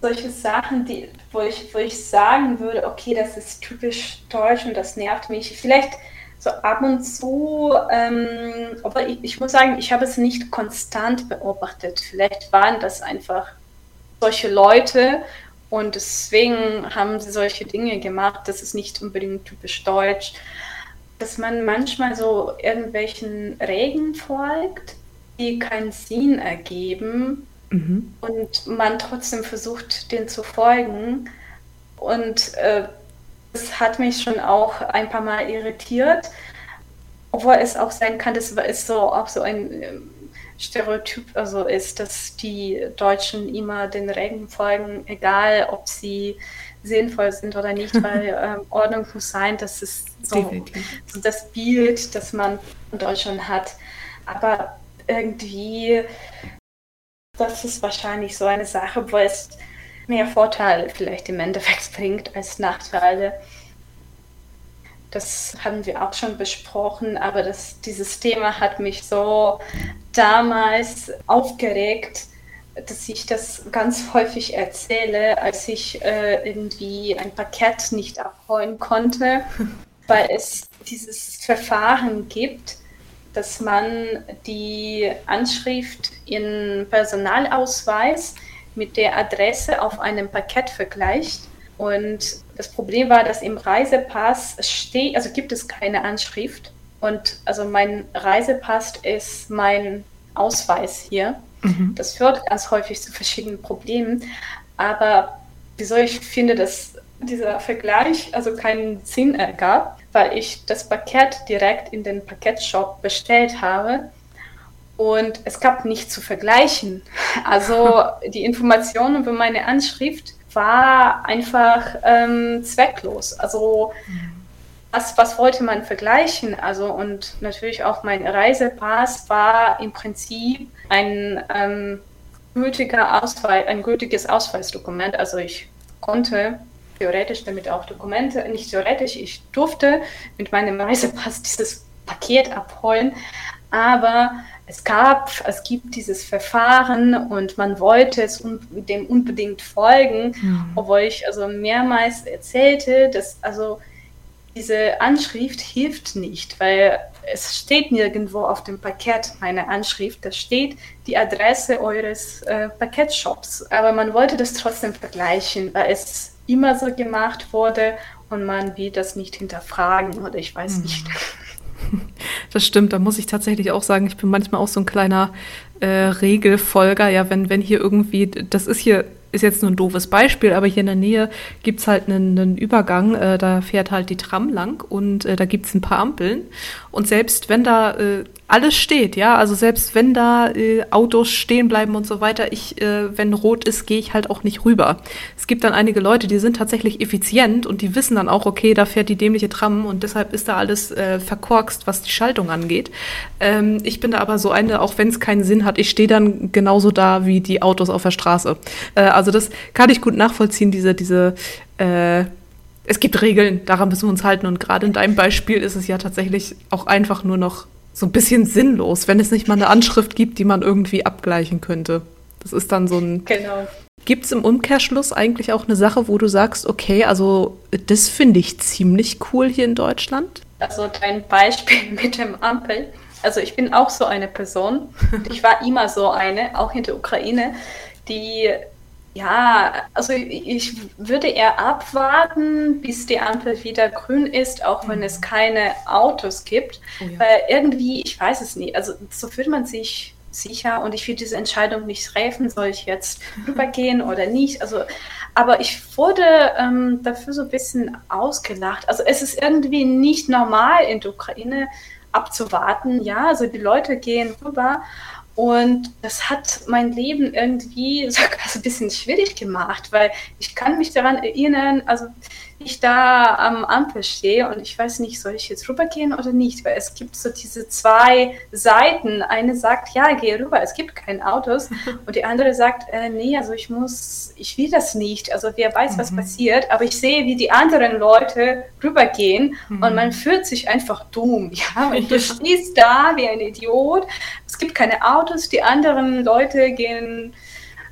Speaker 2: Solche Sachen, die, wo, ich, wo ich sagen würde, okay, das ist typisch deutsch und das nervt mich. Vielleicht so ab und zu, ähm, aber ich, ich, muss sagen, ich habe es nicht konstant beobachtet. Vielleicht waren das einfach solche Leute und deswegen haben sie solche Dinge gemacht. Das ist nicht unbedingt typisch deutsch. Dass man manchmal so irgendwelchen Regeln folgt, die keinen Sinn ergeben mhm. und man trotzdem versucht, den zu folgen. Und äh, das hat mich schon auch ein paar Mal irritiert, obwohl es auch sein kann, das ist so auch so ein ähm, Stereotyp also ist, dass die Deutschen immer den Regeln folgen, egal ob sie sinnvoll sind oder nicht, (laughs) weil ähm, Ordnung muss sein, das ist so, so, das Bild, das man in Deutschland hat. Aber irgendwie, das ist wahrscheinlich so eine Sache, wo es mehr Vorteile vielleicht im Endeffekt (laughs) bringt als Nachteile. Das haben wir auch schon besprochen, aber das, dieses Thema hat mich so damals aufgeregt, dass ich das ganz häufig erzähle, als ich äh, irgendwie ein Paket nicht abholen konnte, (laughs) weil es dieses Verfahren gibt, dass man die Anschrift in Personalausweis mit der Adresse auf einem Paket vergleicht. Und das Problem war, dass im Reisepass steht, also gibt es keine Anschrift. Und also mein Reisepass ist mein Ausweis hier. Mhm. Das führt ganz häufig zu verschiedenen Problemen. Aber wieso ich finde, dass dieser Vergleich also keinen Sinn ergab, weil ich das Paket direkt in den Paketshop bestellt habe und es gab nichts zu vergleichen. (laughs) Also die Informationen über meine Anschrift war einfach ähm, zwecklos. Also was, was wollte man vergleichen? Also und natürlich auch mein Reisepass war im Prinzip ein ähm, gültiger Ausweis, ein gültiges Ausweisdokument. Also ich konnte theoretisch damit auch Dokumente, nicht theoretisch, ich durfte mit meinem Reisepass dieses Paket abholen, aber es gab, es gibt dieses Verfahren und man wollte es un dem unbedingt folgen, mhm. obwohl ich also mehrmals erzählte, dass also diese Anschrift hilft nicht, weil es steht nirgendwo auf dem Paket meine Anschrift, da steht die Adresse eures äh, Paketshops, aber man wollte das trotzdem vergleichen, weil es immer so gemacht wurde und man will das nicht hinterfragen oder ich weiß mhm. nicht. (laughs) (laughs)
Speaker 1: Das stimmt, da muss ich tatsächlich auch sagen, ich bin manchmal auch so ein kleiner äh, Regelfolger. Ja, wenn, wenn hier irgendwie, das ist hier ist jetzt nur ein doofes Beispiel, aber hier in der Nähe gibt's halt einen, einen Übergang, äh, da fährt halt die Tram lang und äh, da gibt's ein paar Ampeln. Und selbst wenn da äh, alles steht, ja, also selbst wenn da äh, Autos stehen bleiben und so weiter, ich, äh, wenn rot ist, gehe ich halt auch nicht rüber. Es gibt dann einige Leute, die sind tatsächlich effizient und die wissen dann auch, okay, da fährt die dämliche Tram und deshalb ist da alles äh, verkorkst, was die Schaltung angeht. Ähm, ich bin da aber so eine, auch wenn es keinen Sinn hat, ich stehe dann genauso da wie die Autos auf der Straße. Äh, also das kann ich gut nachvollziehen, diese, diese äh, es gibt Regeln, daran müssen wir uns halten. Und gerade in deinem Beispiel ist es ja tatsächlich auch einfach nur noch so ein bisschen sinnlos, wenn es nicht mal eine Anschrift gibt, die man irgendwie abgleichen könnte. Das ist dann so ein. Genau. Gibt es im Umkehrschluss eigentlich auch eine Sache, wo du sagst, okay, also das finde ich ziemlich cool hier in Deutschland?
Speaker 2: Also dein Beispiel (laughs) mit dem Ampel. Also ich bin auch so eine Person. Ich war immer so eine, auch in der Ukraine, die ja, also ich würde eher abwarten, bis die Ampel wieder grün ist, auch wenn es keine Autos gibt. Oh ja. Weil irgendwie, ich weiß es nicht, also so fühlt man sich sicher und ich will diese Entscheidung nicht treffen, soll ich jetzt rübergehen oder nicht. Also, aber ich wurde ähm, dafür so ein bisschen ausgelacht. Also es ist irgendwie nicht normal in der Ukraine abzuwarten. Ja, also die Leute gehen rüber und das hat mein Leben irgendwie (laughs) sogar so ein bisschen schwierig gemacht, weil ich kann mich daran erinnern, also ich da am Ampel stehe und ich weiß nicht, soll ich jetzt rübergehen oder nicht, weil es gibt so diese zwei Seiten. Eine sagt, ja, geh rüber, es gibt keine Autos. (laughs) Und die andere sagt, äh, nee, also ich muss, ich will das nicht, also wer weiß, mhm. was passiert, aber ich sehe, wie die anderen Leute rübergehen mhm. und man fühlt sich einfach dumm, (laughs) ja, und du stehst da wie ein Idiot, es gibt keine Autos, die anderen Leute gehen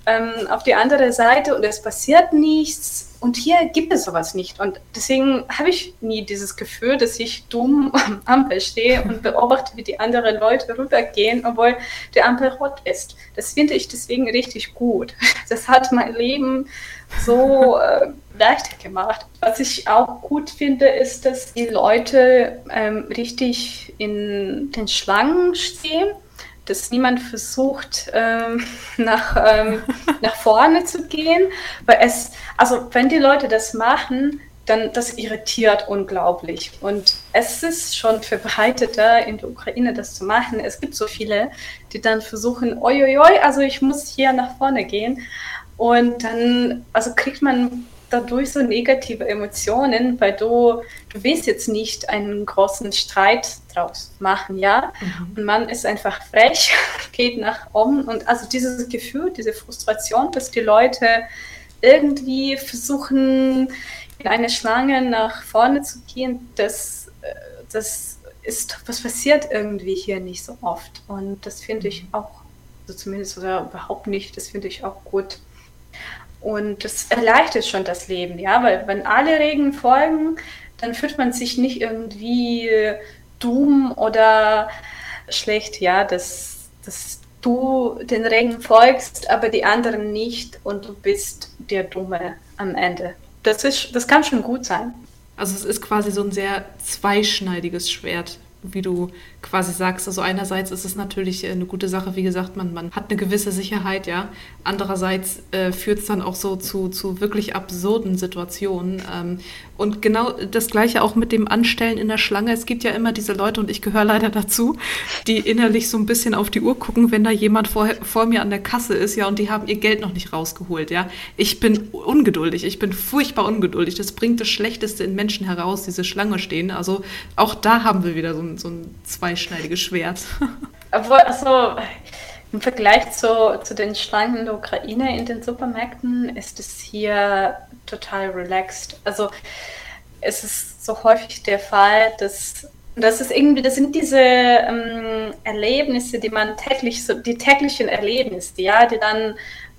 Speaker 2: ähm, auf die andere Seite und es passiert nichts und hier gibt es sowas nicht. Und deswegen habe ich nie dieses Gefühl, dass ich dumm am Ampel stehe (laughs) und beobachte, wie die anderen Leute rübergehen, obwohl die Ampel rot ist. Das finde ich deswegen richtig gut. (laughs) Das hat mein Leben so äh, leichter gemacht. Was ich auch gut finde, ist, dass die Leute ähm, richtig in den Schlangen stehen dass niemand versucht, ähm, (laughs) nach, ähm, nach vorne zu gehen, weil es, also wenn die Leute das machen, dann das irritiert unglaublich. Und es ist schon verbreiteter in der Ukraine, das zu machen. Es gibt so viele, die dann versuchen, oi, oi, oi, also ich muss hier nach vorne gehen. Und dann, also kriegt man dadurch so negative Emotionen, weil du, du willst jetzt nicht einen großen Streit draus machen, ja. Mhm. Und man ist einfach frech, (laughs) geht nach oben und also dieses Gefühl, diese Frustration, dass die Leute irgendwie versuchen, in eine Schlange nach vorne zu gehen, das, äh, das ist, was passiert irgendwie hier nicht so oft. Und das finde ich mhm. auch, also zumindest oder überhaupt nicht, das finde ich auch gut. Und das erleichtert schon das Leben, ja, weil wenn alle Regeln folgen, dann fühlt man sich nicht irgendwie dumm oder schlecht, ja, dass, dass du den Regeln folgst, aber die anderen nicht und du bist der Dumme am Ende. Das, ist, das kann schon gut sein.
Speaker 1: Also es ist quasi so ein sehr zweischneidiges Schwert, wie du quasi sagst. Also einerseits ist es natürlich äh, eine gute Sache, wie gesagt, man, man hat eine gewisse Sicherheit, ja. Andererseits äh, führt es dann auch so zu, zu wirklich absurden Situationen. Ähm, und genau das gleiche auch mit dem Anstellen in der Schlange. Es gibt ja immer diese Leute, und ich gehöre leider dazu, die innerlich so ein bisschen auf die Uhr gucken, wenn da jemand vor, vor mir an der Kasse ist, ja, und die haben ihr Geld noch nicht rausgeholt, ja. Ich bin ungeduldig, ich bin furchtbar ungeduldig. Das bringt das Schlechteste in Menschen heraus, diese Schlange stehen. Also auch da haben wir wieder so ein, so ein zweischneidiges Schwert. (laughs)
Speaker 2: Obwohl, also im Vergleich zu, zu den Schlangen in der Ukraine in den Supermärkten ist es hier total relaxed. Also es ist so häufig der Fall, dass das ist irgendwie, das sind diese ähm, Erlebnisse, die man täglich, so die täglichen Erlebnisse, ja, die dann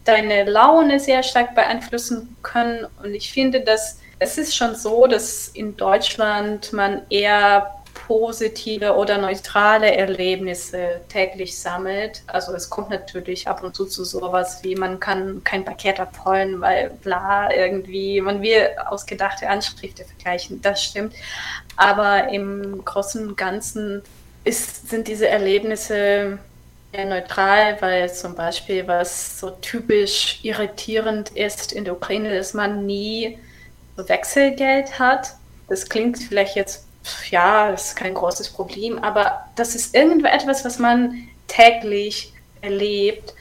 Speaker 2: deine Laune sehr stark beeinflussen können. Und ich finde, dass es ist schon so, dass in Deutschland man eher positive oder neutrale Erlebnisse täglich sammelt. Also es kommt natürlich ab und zu zu sowas wie, man kann kein Paket abholen, weil bla, irgendwie, man will ausgedachte Ansprüche vergleichen, das stimmt. Aber im Großen und Ganzen ist, sind diese Erlebnisse neutral, weil zum Beispiel was so typisch irritierend ist in der Ukraine, dass man nie Wechselgeld hat. Das klingt vielleicht jetzt ja, das ist kein großes Problem, aber das ist irgendetwas, was man täglich erlebt,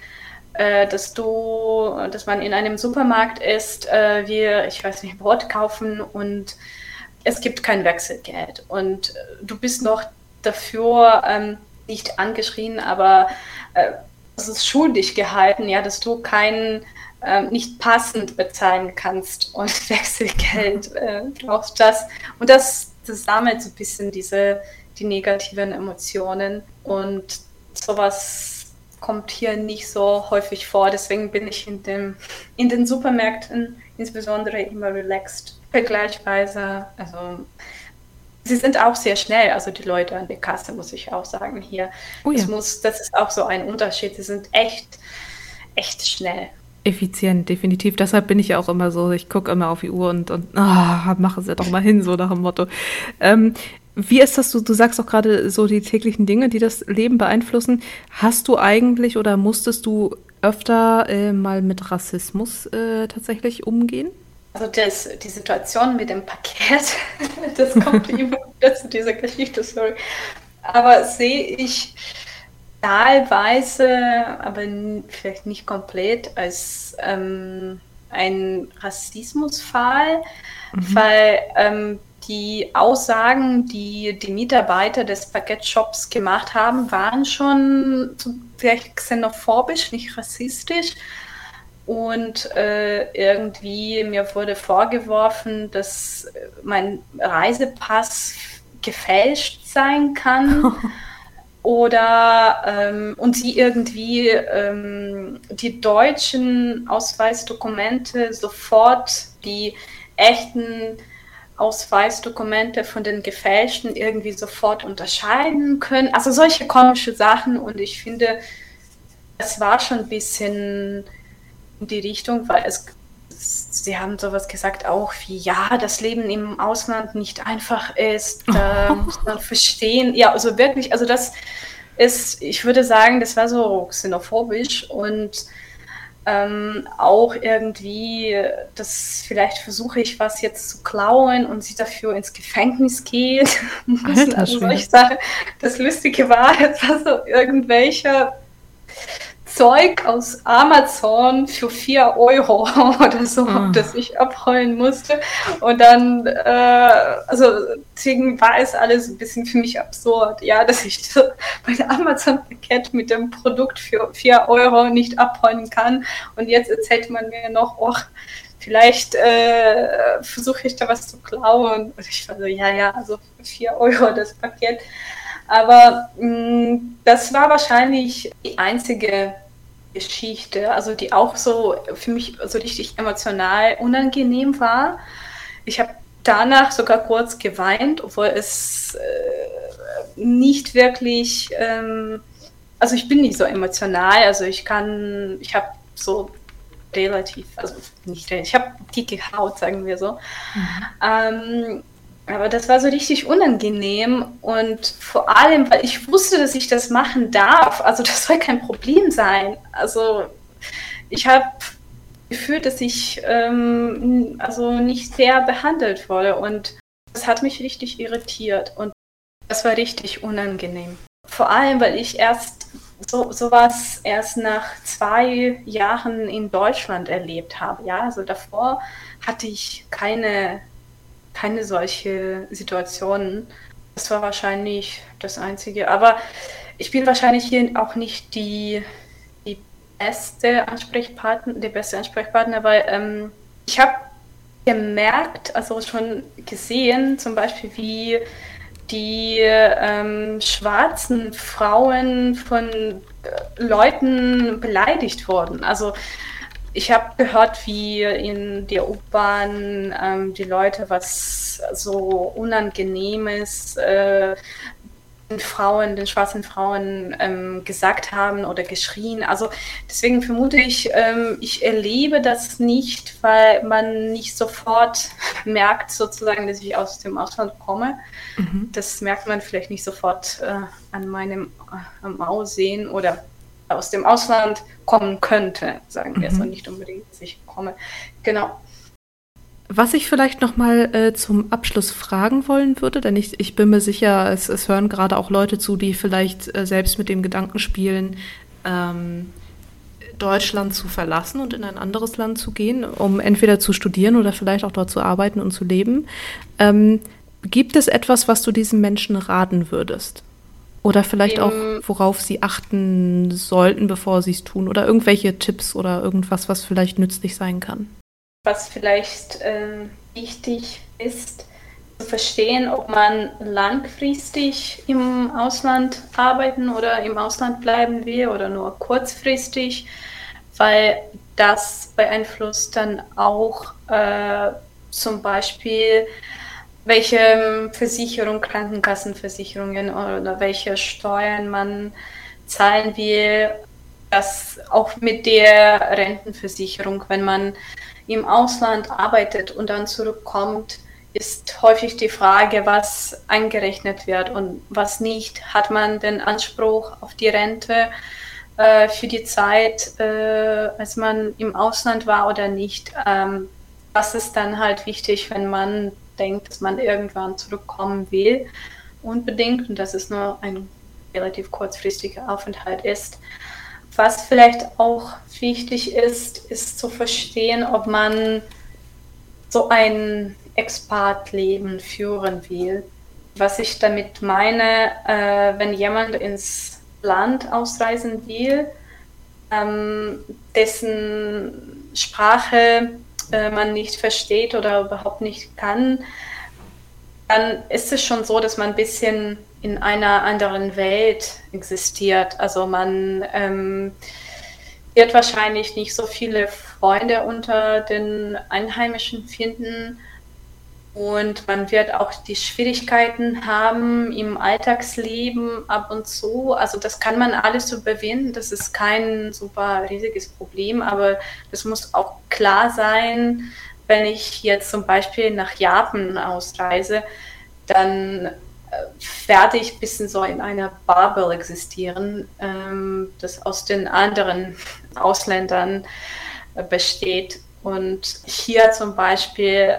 Speaker 2: äh, dass du, dass man in einem Supermarkt ist, äh, wir, ich weiß nicht, Brot kaufen und es gibt kein Wechselgeld. Und äh, du bist noch dafür ähm, nicht angeschrien, aber äh, es ist schuldig gehalten, ja, dass du kein ähm, nicht passend bezahlen kannst und (laughs) Wechselgeld äh, brauchst das. Und das das sammelt so ein bisschen diese, die negativen Emotionen und sowas kommt hier nicht so häufig vor. Deswegen bin ich in, dem, in den Supermärkten insbesondere immer relaxed. Vergleichsweise, also sie sind auch sehr schnell, also die Leute an der Kasse, muss ich auch sagen hier. Oh ja. das, muss, das ist auch so ein Unterschied. Sie sind echt, echt schnell.
Speaker 1: Effizient, definitiv. Deshalb bin ich ja auch immer so, ich gucke immer auf die Uhr und, und oh, machen sie doch mal hin, so nach dem Motto. Ähm, wie ist das, du, du sagst auch gerade so die täglichen Dinge, die das Leben beeinflussen. Hast du eigentlich oder musstest du öfter äh, mal mit Rassismus äh, tatsächlich umgehen?
Speaker 2: Also das, die Situation mit dem Paket, (laughs) das kommt (laughs) immer zu dieser Geschichte, sorry. Aber sehe ich teilweise, aber vielleicht nicht komplett, als ähm, ein Rassismusfall, mhm. weil ähm, die Aussagen, die die Mitarbeiter des Paketshops gemacht haben, waren schon vielleicht xenophobisch, nicht rassistisch. Und äh, irgendwie mir wurde vorgeworfen, dass mein Reisepass gefälscht sein kann. (laughs) oder ähm, und sie irgendwie ähm, die deutschen Ausweisdokumente sofort die echten Ausweisdokumente von den gefälschten irgendwie sofort unterscheiden können. Also solche komische Sachen und ich finde, es war schon ein bisschen in die Richtung, weil es sie haben sowas gesagt auch wie, ja, das Leben im Ausland nicht einfach ist, (laughs) da muss man verstehen. Ja, also wirklich, also das, ist, ich würde sagen, das war so xenophobisch und ähm, auch irgendwie, dass vielleicht versuche ich was jetzt zu klauen und sie dafür ins Gefängnis geht. (laughs) Alter, also solche Sachen. Das Lustige war, (laughs) es war so irgendwelche Zeug aus Amazon für 4 Euro (laughs) oder so, oh. das ich abholen musste. Und dann, äh, also deswegen war es alles ein bisschen für mich absurd, ja, dass ich so mein Amazon-Paket mit dem Produkt für 4 Euro nicht abholen kann. Und jetzt erzählt man mir noch, oh, vielleicht äh, versuche ich da was zu klauen. Und ich war so, ja, ja, also 4 Euro (laughs) das Paket. Aber mh, mm, das war wahrscheinlich die einzige Geschichte, also die auch so für mich so richtig emotional unangenehm war. Ich habe danach sogar kurz geweint, obwohl es äh, nicht wirklich, ähm, also ich bin nicht so emotional, also ich kann, ich habe so relativ, also nicht, ich habe dicke Haut, sagen wir so. Mhm. Ähm, aber das war so richtig unangenehm und vor allem, weil ich wusste, dass ich das machen darf. Also das soll kein Problem sein. Also ich habe gefühlt, dass ich ähm, also nicht fair behandelt wurde und das hat mich richtig irritiert und das war richtig unangenehm. Vor allem, weil ich erst so sowas erst nach zwei Jahren in Deutschland erlebt habe. Ja, also davor hatte ich keine keine solche Situationen. Das war wahrscheinlich das Einzige. Aber ich bin wahrscheinlich hier auch nicht die, die beste Ansprechpartner, der beste Ansprechpartner, weil ähm, ich habe gemerkt, also schon gesehen, zum Beispiel, wie die ähm, schwarzen Frauen von äh, Leuten beleidigt wurden. Also ich habe gehört, wie in der U-Bahn ähm, die Leute was so Unangenehmes äh, den Frauen, den schwarzen Frauen ähm, gesagt haben oder geschrien. Also deswegen vermute ich, ähm, ich erlebe das nicht, weil man nicht sofort (laughs) merkt, sozusagen, dass ich aus dem Ausland komme. Mhm. Das merkt man vielleicht nicht sofort äh, an meinem äh, Aussehen oder aus dem Ausland kommen könnte, sagen wir mhm. es, und nicht unbedingt, dass ich komme. Genau.
Speaker 1: Was ich vielleicht noch mal äh, zum Abschluss fragen wollen würde, denn ich, ich bin mir sicher, es, es hören gerade auch Leute zu, die vielleicht äh, selbst mit dem Gedanken spielen, ähm, Deutschland zu verlassen und in ein anderes Land zu gehen, um entweder zu studieren oder vielleicht auch dort zu arbeiten und zu leben. Ähm, gibt es etwas, was du diesen Menschen raten würdest? Oder vielleicht auch, worauf sie achten sollten, bevor sie es tun. Oder irgendwelche Tipps oder irgendwas, was vielleicht nützlich sein kann.
Speaker 2: Was vielleicht äh, wichtig ist, zu verstehen, ob man langfristig im Ausland arbeiten oder im Ausland bleiben will oder nur kurzfristig, weil das beeinflusst dann auch äh, zum Beispiel welche Versicherung, Krankenkassenversicherungen oder welche Steuern man zahlen will. Das auch mit der Rentenversicherung, wenn man im Ausland arbeitet und dann zurückkommt, ist häufig die Frage, was eingerechnet wird und was nicht. Hat man den Anspruch auf die Rente äh, für die Zeit, äh, als man im Ausland war oder nicht? Ähm, das ist dann halt wichtig, wenn man denkt, dass man irgendwann zurückkommen will, unbedingt, und dass es nur ein relativ kurzfristiger Aufenthalt ist. Was vielleicht auch wichtig ist, ist zu verstehen, ob man so ein Expat-Leben führen will. Was ich damit meine, äh, wenn jemand ins Land ausreisen will, ähm, dessen Sprache äh, man nicht versteht oder überhaupt nicht kann, dann ist es schon so, dass man ein bisschen in einer anderen Welt existiert. Also man ähm, wird wahrscheinlich nicht so viele Freunde unter den Einheimischen finden und man wird auch die Schwierigkeiten haben im Alltagsleben ab und zu. Also das kann man alles überwinden. Das ist kein super riesiges Problem, aber das muss auch klar sein, wenn ich jetzt zum Beispiel nach Japan ausreise, dann werde ich ein bisschen so in einer Bubble existieren, ähm, das aus den anderen Ausländern äh, besteht. Und hier zum Beispiel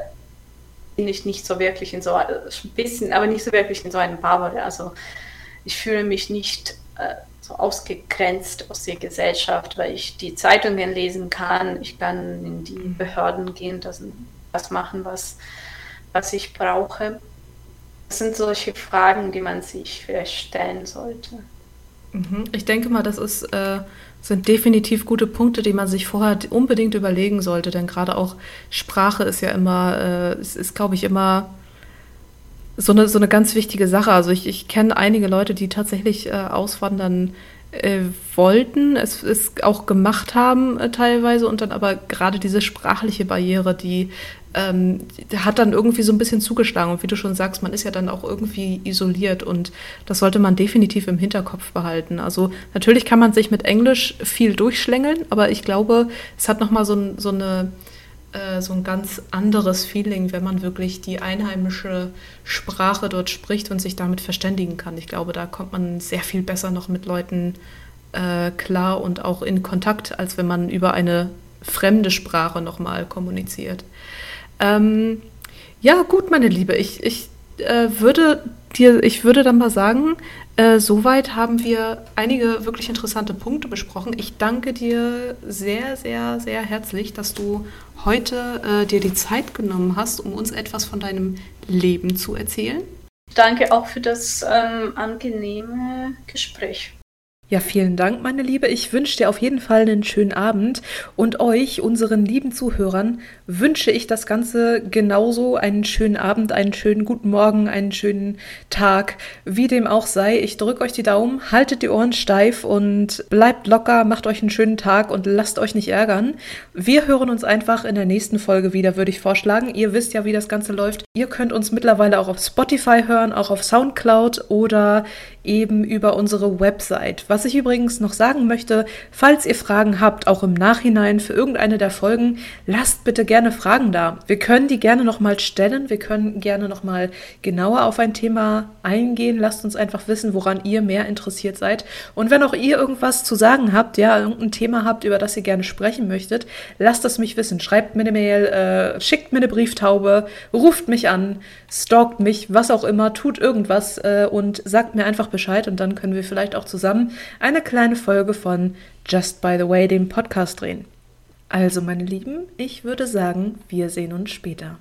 Speaker 2: bin ich nicht so wirklich in so ein bisschen, aber nicht so wirklich in so einem Bubble. Also ich fühle mich nicht äh, so ausgegrenzt aus der Gesellschaft, weil ich die Zeitungen lesen kann, ich kann in die Behörden gehen, das, das machen, was, was ich brauche. Das sind solche Fragen, die man sich vielleicht stellen sollte.
Speaker 1: Mhm. Ich denke mal, das ist, äh, sind definitiv gute Punkte, die man sich vorher unbedingt überlegen sollte, denn gerade auch Sprache ist ja immer, äh, es ist, glaube ich, immer so eine, so eine ganz wichtige Sache. Also ich, ich kenne einige Leute, die tatsächlich äh, auswandern äh, wollten, es, es auch gemacht haben äh, teilweise und dann aber gerade diese sprachliche Barriere, die, ähm, hat dann irgendwie so ein bisschen zugeschlagen. Und wie du schon sagst, man ist ja dann auch irgendwie isoliert und das sollte man definitiv im Hinterkopf behalten. Also natürlich kann man sich mit Englisch viel durchschlängeln, aber ich glaube, es hat nochmal so, so eine äh, so ein ganz anderes Feeling, wenn man wirklich die einheimische Sprache dort spricht und sich damit verständigen kann. Ich glaube, da kommt man sehr viel besser noch mit Leuten äh, klar und auch in Kontakt, als wenn man über eine fremde Sprache nochmal kommuniziert. Ähm, ja, gut, meine Liebe, ich, ich äh, würde dir, ich würde dann mal sagen, äh, soweit haben wir einige wirklich interessante Punkte besprochen. Ich danke dir sehr, sehr, sehr herzlich, dass du heute äh, dir die Zeit genommen hast, um uns etwas von deinem Leben zu erzählen.
Speaker 2: Danke auch für das ähm, angenehme Gespräch.
Speaker 1: Ja, vielen Dank, meine Liebe. Ich wünsche dir auf jeden Fall einen schönen Abend und euch, unseren lieben Zuhörern, wünsche ich das Ganze genauso. Einen schönen Abend, einen schönen guten Morgen, einen schönen Tag, wie dem auch sei. Ich drücke euch die Daumen, haltet die Ohren steif und bleibt locker, macht euch einen schönen Tag und lasst euch nicht ärgern. Wir hören uns einfach in der nächsten Folge wieder, würde ich vorschlagen. Ihr wisst ja, wie das Ganze läuft. Ihr könnt uns mittlerweile auch auf Spotify hören, auch auf Soundcloud oder eben über unsere Website. Was ich übrigens noch sagen möchte, falls ihr Fragen habt, auch im Nachhinein für irgendeine der Folgen, lasst bitte gerne Fragen da. Wir können die gerne nochmal stellen, wir können gerne nochmal genauer auf ein Thema eingehen. Lasst uns einfach wissen, woran ihr mehr interessiert seid. Und wenn auch ihr irgendwas zu sagen habt, ja, irgendein Thema habt, über das ihr gerne sprechen möchtet, lasst es mich wissen. Schreibt mir eine Mail, äh, schickt mir eine Brieftaube, ruft mich an, stalkt mich, was auch immer, tut irgendwas äh, und sagt mir einfach Bescheid und dann können wir vielleicht auch zusammen eine kleine Folge von Just by the Way, dem Podcast drehen. Also, meine Lieben, ich würde sagen, wir sehen uns später.